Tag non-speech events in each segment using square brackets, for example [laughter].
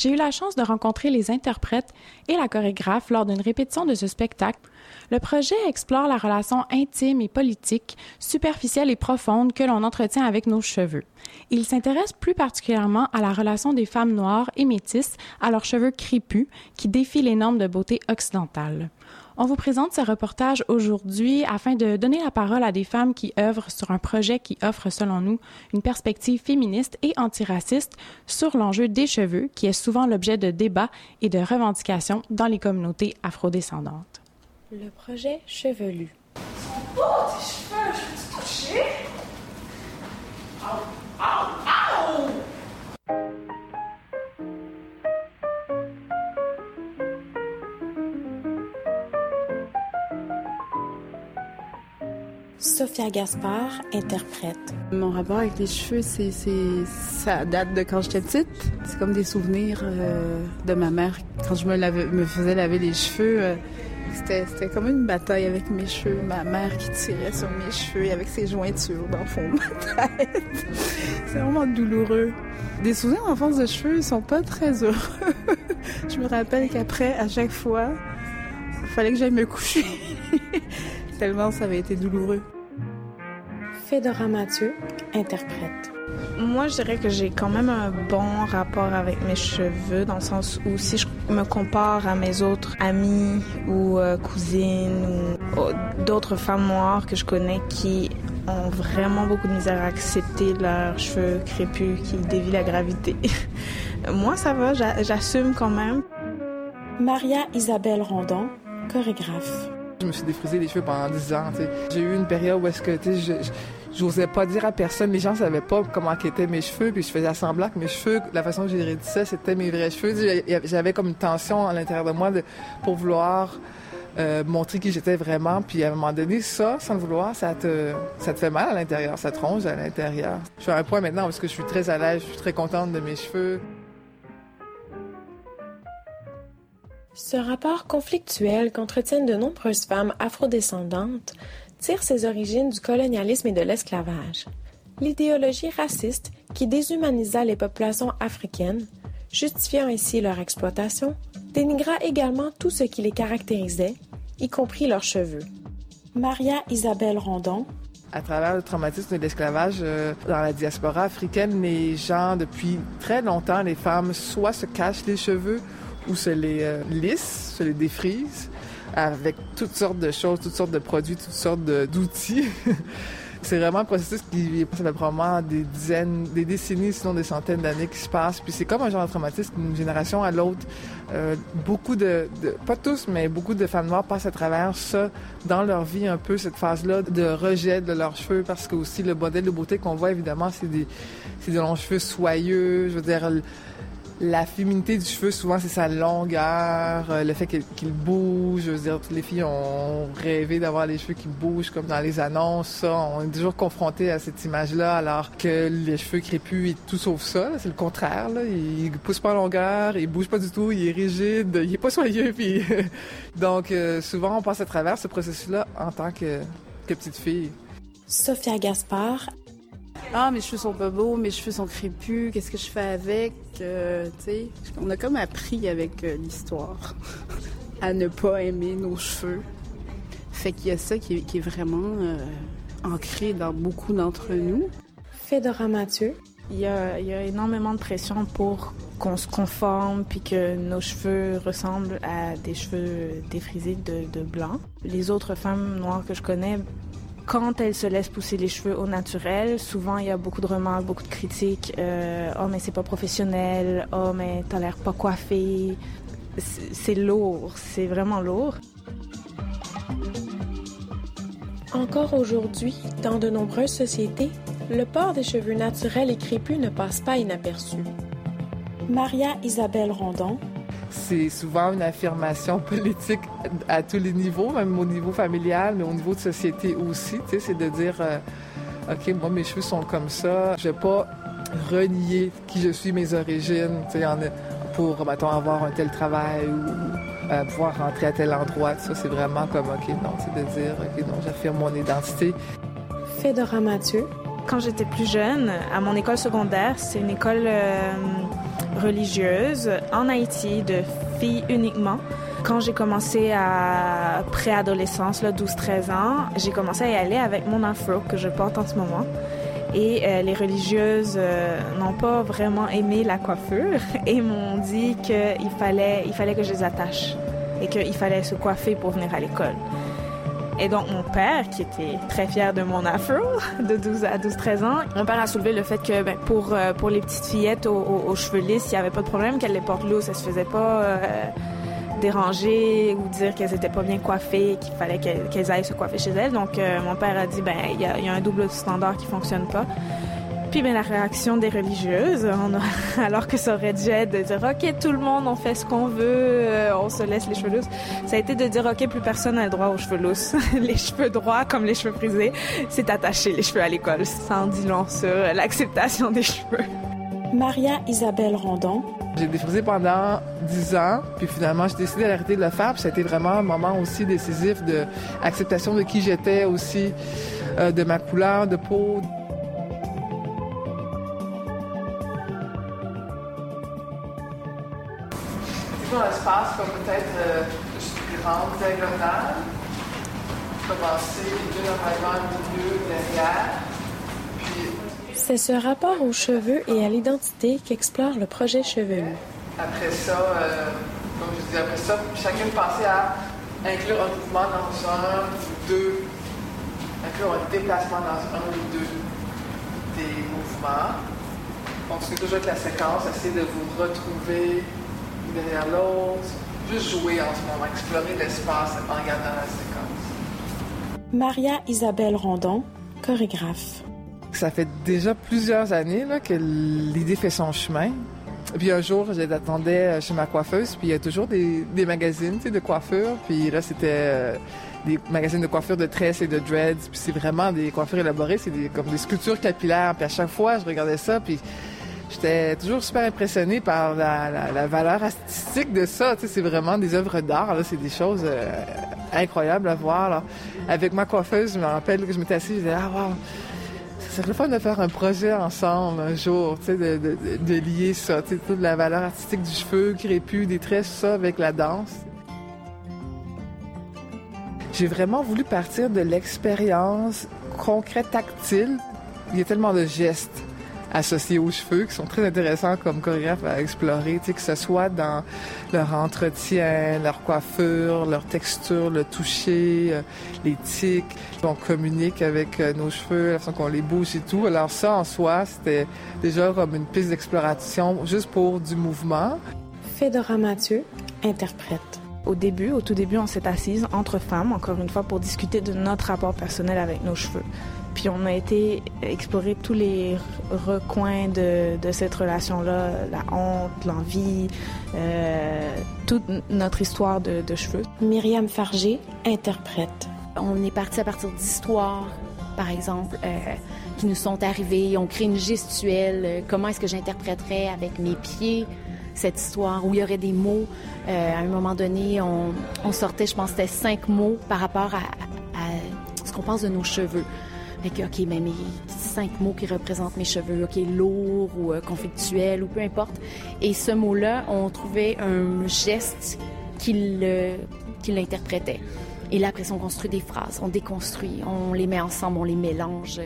J'ai eu la chance de rencontrer les interprètes et la chorégraphe lors d'une répétition de ce spectacle. Le projet explore la relation intime et politique, superficielle et profonde que l'on entretient avec nos cheveux. Il s'intéresse plus particulièrement à la relation des femmes noires et métisses à leurs cheveux crépus qui défient les normes de beauté occidentales. On vous présente ce reportage aujourd'hui afin de donner la parole à des femmes qui œuvrent sur un projet qui offre, selon nous, une perspective féministe et antiraciste sur l'enjeu des cheveux, qui est souvent l'objet de débats et de revendications dans les communautés afrodescendantes. Le projet Chevelu. Oh, Sophia Gaspard interprète. Mon rapport avec les cheveux, c'est, ça date de quand j'étais petite. C'est comme des souvenirs euh, de ma mère quand je me, faisais laver les cheveux. Euh, c'était, comme une bataille avec mes cheveux. Ma mère qui tirait sur mes cheveux avec ses jointures dans le fond de ma tête. c'est vraiment douloureux. Des souvenirs d'enfance de cheveux, sont pas très heureux. [laughs] je me rappelle qu'après, à chaque fois, il fallait que j'aille me coucher. Tellement ça avait été douloureux. Fedora Mathieu interprète. Moi, je dirais que j'ai quand même un bon rapport avec mes cheveux, dans le sens où si je me compare à mes autres amies ou euh, cousines ou euh, d'autres femmes noires que je connais qui ont vraiment beaucoup de misère à accepter leurs cheveux crépus qui dévient la gravité. [laughs] Moi, ça va, j'assume quand même. Maria Isabelle Rondon, chorégraphe. Je me suis défrisé les cheveux pendant 10 ans. J'ai eu une période où est-ce que je, j'osais pas dire à personne, les gens savaient pas comment étaient mes cheveux, puis je faisais semblant que mes cheveux, la façon j'ai ça, c'était mes vrais cheveux. J'avais comme une tension à l'intérieur de moi de, pour vouloir euh, montrer qui j'étais vraiment. Puis à un moment donné, ça, sans le vouloir, ça te, ça te fait mal à l'intérieur, ça te ronge à l'intérieur. Je suis à un point maintenant parce que je suis très à l'aise, je suis très contente de mes cheveux. Ce rapport conflictuel qu'entretiennent de nombreuses femmes afrodescendantes tire ses origines du colonialisme et de l'esclavage. L'idéologie raciste qui déshumanisa les populations africaines, justifiant ainsi leur exploitation, dénigra également tout ce qui les caractérisait, y compris leurs cheveux. Maria Isabelle Rondon, à travers le traumatisme de l'esclavage euh, dans la diaspora africaine, les gens, depuis très longtemps, les femmes, soit se cachent les cheveux ou se les euh, lissent, se les défrisent, avec toutes sortes de choses, toutes sortes de produits, toutes sortes d'outils. [laughs] c'est vraiment un processus qui ça fait probablement des dizaines, des décennies, sinon des centaines d'années qui se passent. Puis c'est comme un genre de traumatisme d'une génération à l'autre. Euh, beaucoup de, de, pas tous, mais beaucoup de femmes noires passent à travers ça dans leur vie un peu cette phase-là de rejet de leurs cheveux parce que aussi le modèle de beauté qu'on voit évidemment c'est des c'est des longs cheveux soyeux. Je veux dire la féminité du cheveu, souvent, c'est sa longueur, euh, le fait qu'il bouge. Je veux dire, toutes les filles ont rêvé d'avoir les cheveux qui bougent comme dans les annonces. Ça, on est toujours confronté à cette image-là, alors que les cheveux crépus et tout sauf ça. C'est le contraire. Là. Il pousse pas en longueur, il bouge pas du tout, il est rigide, il est pas [laughs] soyeux. Puis... [laughs] Donc, euh, souvent, on passe à travers ce processus-là en tant que, que petite fille. Sophia Gaspard ah, mes cheveux sont pas beaux, mes cheveux sont crépus, qu'est-ce que je fais avec? Euh, on a comme appris avec euh, l'histoire [laughs] à ne pas aimer nos cheveux. Fait qu'il y a ça qui est, vraiment euh, ancré dans beaucoup d'entre nous. Fedora Mathieu. Il y, a, énormément de pression pour qu'on se conforme puis que nos cheveux ressemblent à des cheveux défrisés de, de blanc. Les autres femmes noires que je connais quand elle se laisse pousser les cheveux au naturel, souvent il y a beaucoup de remarques, beaucoup de critiques. Euh, oh mais c'est pas professionnel. Oh mais t'as l'air pas coiffé. C'est lourd, c'est vraiment lourd. Encore aujourd'hui, dans de nombreuses sociétés, le port des cheveux naturels et crépus ne passe pas inaperçu. Maria Isabelle Rondon, c'est souvent une affirmation politique à tous les niveaux, même au niveau familial, mais au niveau de société aussi. C'est de dire, euh, OK, moi, mes cheveux sont comme ça. Je vais pas renier qui je suis, mes origines, pour, mettons, avoir un tel travail ou euh, pouvoir rentrer à tel endroit. Ça, c'est vraiment comme, OK, non, c'est de dire, OK, non, j'affirme mon identité. Fedora Mathieu. Quand j'étais plus jeune, à mon école secondaire, c'est une école... Euh, religieuse en Haïti, de filles uniquement. Quand j'ai commencé à préadolescence, 12-13 ans, j'ai commencé à y aller avec mon afro que je porte en ce moment. Et euh, les religieuses euh, n'ont pas vraiment aimé la coiffure [laughs] et m'ont dit qu'il fallait, il fallait que je les attache et qu'il fallait se coiffer pour venir à l'école. Et donc, mon père, qui était très fier de mon afro [laughs] de 12 à 12-13 ans, mon père a soulevé le fait que ben, pour, euh, pour les petites fillettes aux, cheveux lisses, il n'y avait pas de problème qu'elles les portent lousses. Ça se faisait pas euh, déranger ou dire qu'elles étaient pas bien coiffées, qu'il fallait qu'elles aillent se coiffer chez elles. Donc, euh, mon père a dit, ben, il y, y, a un double standard qui fonctionne pas. Puis ben, la réaction des religieuses, [laughs] alors que ça aurait dû être de dire OK, tout le monde, on fait ce qu'on veut, euh, on se laisse les cheveux lousses. Ça a été de dire OK, plus personne n'a le droit aux cheveux lousses. [laughs] les cheveux droits comme les cheveux frisés, c'est attacher les cheveux à l'école. Sans dit long sur l'acceptation des cheveux. Maria Isabelle Rondon. J'ai défrisé pendant dix ans, puis finalement j'ai décidé d'arrêter de le faire. Puis ça a été vraiment un moment aussi décisif de acceptation de qui j'étais aussi, euh, de ma couleur de peau. Espace comme peut-être euh, plus grande, diagonale. Commencer les deux normalement au milieu, derrière. C'est ce rapport aux cheveux et à l'identité qu'explore le projet Chevelu. Après ça, euh, comme je dis, après ça, chacune pensait à inclure un mouvement dans un ou deux, inclure un déplacement dans un ou deux des mouvements. On suit toujours avec la séquence, essayer de vous retrouver derrière l'autre, juste jouer en ce moment, explorer l'espace en regardant la séquence. Maria Isabelle Rondon, chorégraphe. Ça fait déjà plusieurs années là, que l'idée fait son chemin. Puis un jour, j'attendais chez ma coiffeuse, puis il y a toujours des, des magazines de coiffure. Puis là, c'était euh, des magazines de coiffure de tresses et de dreads. Puis c'est vraiment des coiffures élaborées, c'est comme des sculptures capillaires. Puis à chaque fois, je regardais ça, puis J'étais toujours super impressionnée par la, valeur artistique de ça. C'est vraiment des œuvres d'art. C'est des choses euh, incroyables à voir. Avec ma coiffeuse, je me rappelle que je m'étais assise, je disais, ah wow, ça serait le fun de faire un projet ensemble un jour, de, lier ça, tu toute la valeur artistique du cheveu, crépus, des traits, ça avec la danse. J'ai vraiment voulu partir de l'expérience concrète, tactile. Il y a tellement de gestes associés aux cheveux qui sont très intéressants comme chorégraphe à explorer, tu sais, que ce soit dans leur entretien, leur coiffure, leur texture, le toucher, euh, les tics. On communique avec euh, nos cheveux, la façon qu'on les bouge et tout. Alors ça, en soi, c'était déjà comme une piste d'exploration juste pour du mouvement. Fedora Mathieu, interprète. Au début, au tout début, on s'est assise entre femmes, encore une fois, pour discuter de notre rapport personnel avec nos cheveux. Puis on a été explorer tous les recoins de, cette relation-là, la honte, l'envie, euh, toute notre histoire de, cheveux. Myriam Fargé, interprète. On est parti à partir d'histoires, par exemple, euh, qui nous sont arrivées. On crée une gestuelle. Euh, comment est-ce que j'interpréterais avec mes pieds cette histoire? Où il y aurait des mots. à un moment donné, on, sortait, je pense, c'était cinq mots par rapport à ce qu'on pense de nos cheveux. Que, OK, mais mes cinq mots qui représentent mes cheveux, OK, lourd ou euh, conflictuel ou peu importe. Et ce mot-là, on trouvait un geste qui l'interprétait. Et là, après, on construit des phrases, on déconstruit, on les met ensemble, on les mélange.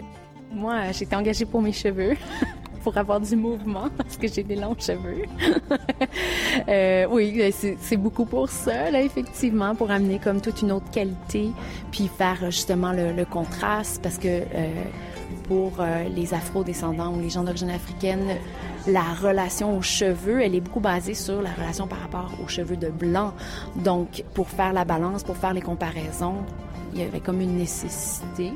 Moi, j'étais engagée pour mes cheveux. [laughs] pour avoir du mouvement [laughs] parce que j'ai des longs cheveux. [laughs] euh, oui, ben, c'est beaucoup pour ça, là, effectivement, pour amener comme toute une autre qualité, puis faire justement le, contraste parce que euh, pour euh, les afro-descendants ou les gens d'origine africaine, la relation aux cheveux, elle est beaucoup basée sur la relation par rapport aux cheveux de blanc. Donc, pour faire la balance, pour faire les comparaisons, il y avait comme une nécessité.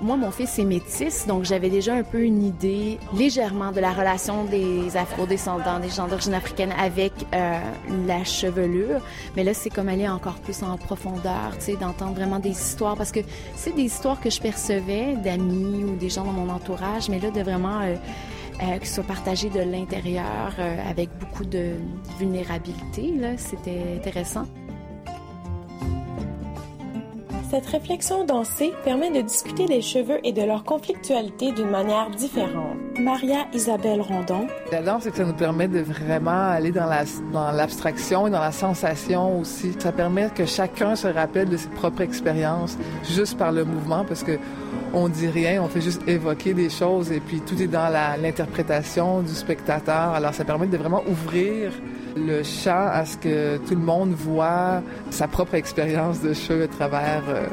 Moi, mon fils est métis, donc j'avais déjà un peu une idée légèrement de la relation des afro-descendants, des gens d'origine africaine avec euh, la chevelure. Mais là, c'est comme aller encore plus en profondeur, tu sais, d'entendre vraiment des histoires, parce que c'est des histoires que je percevais d'amis ou des gens dans mon entourage, mais là, de vraiment... Euh, euh, soit partagé de l'intérieur avec beaucoup de vulnérabilité. C'était intéressant. Cette réflexion dansée permet de discuter des cheveux et de leur conflictualité d'une manière différente. Maria Isabelle Rondon. La danse, c'est que ça nous permet de vraiment aller dans la dans l'abstraction et dans la sensation aussi. Ça permet que chacun se rappelle de ses propres expériences juste par le mouvement parce que on dit rien, on fait juste évoquer des choses et puis tout est dans l'interprétation du spectateur. Alors ça permet de vraiment ouvrir le champ à ce que tout le monde voit sa propre expérience de cheveux à travers euh,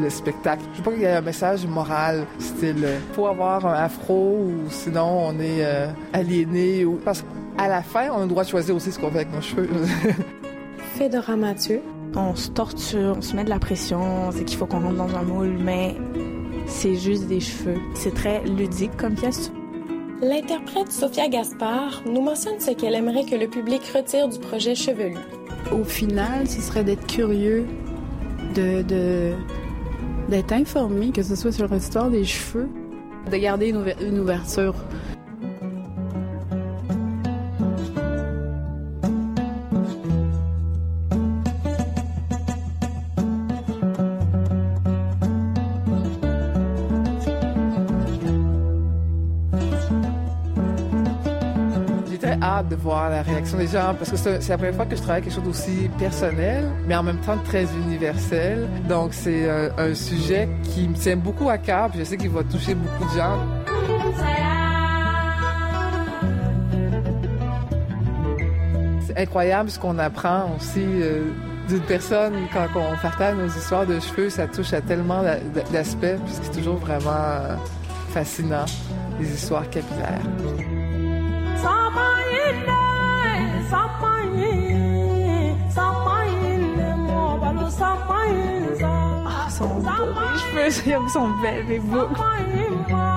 le spectacle. Je sais pas qu'il y a un message moral, style euh, faut avoir un afro ou sinon on est euh, aliéné ou parce qu'à la fin on a le droit de choisir aussi ce qu'on fait avec nos cheveux. [laughs] Fedora Mathieu. On se torture, on se met de la pression, c'est qu'il faut qu'on rentre dans un moule, mais c'est juste des cheveux. C'est très ludique comme pièce. L'interprète Sophia Gaspard nous mentionne ce qu'elle aimerait que le public retire du projet Chevelu. Au final, ce serait d'être curieux, de, de d'être informé, que ce soit sur l'histoire des cheveux, de garder une, ouver- une ouverture. De voir la réaction des gens parce que c'est la première fois que je travaille quelque chose d'aussi personnel, mais en même temps très universel. Donc c'est euh, un sujet qui me tient beaucoup à cœur, puis je sais qu'il va toucher beaucoup de gens. C'est incroyable ce qu'on apprend aussi euh, d'une personne quand on partage nos histoires de cheveux. Ça touche à tellement d'a- d'aspects, puis c'est toujours vraiment euh, fascinant, les histoires capillaires. Ah, ils sont beaux, [laughs] ils sont belles, les boucles.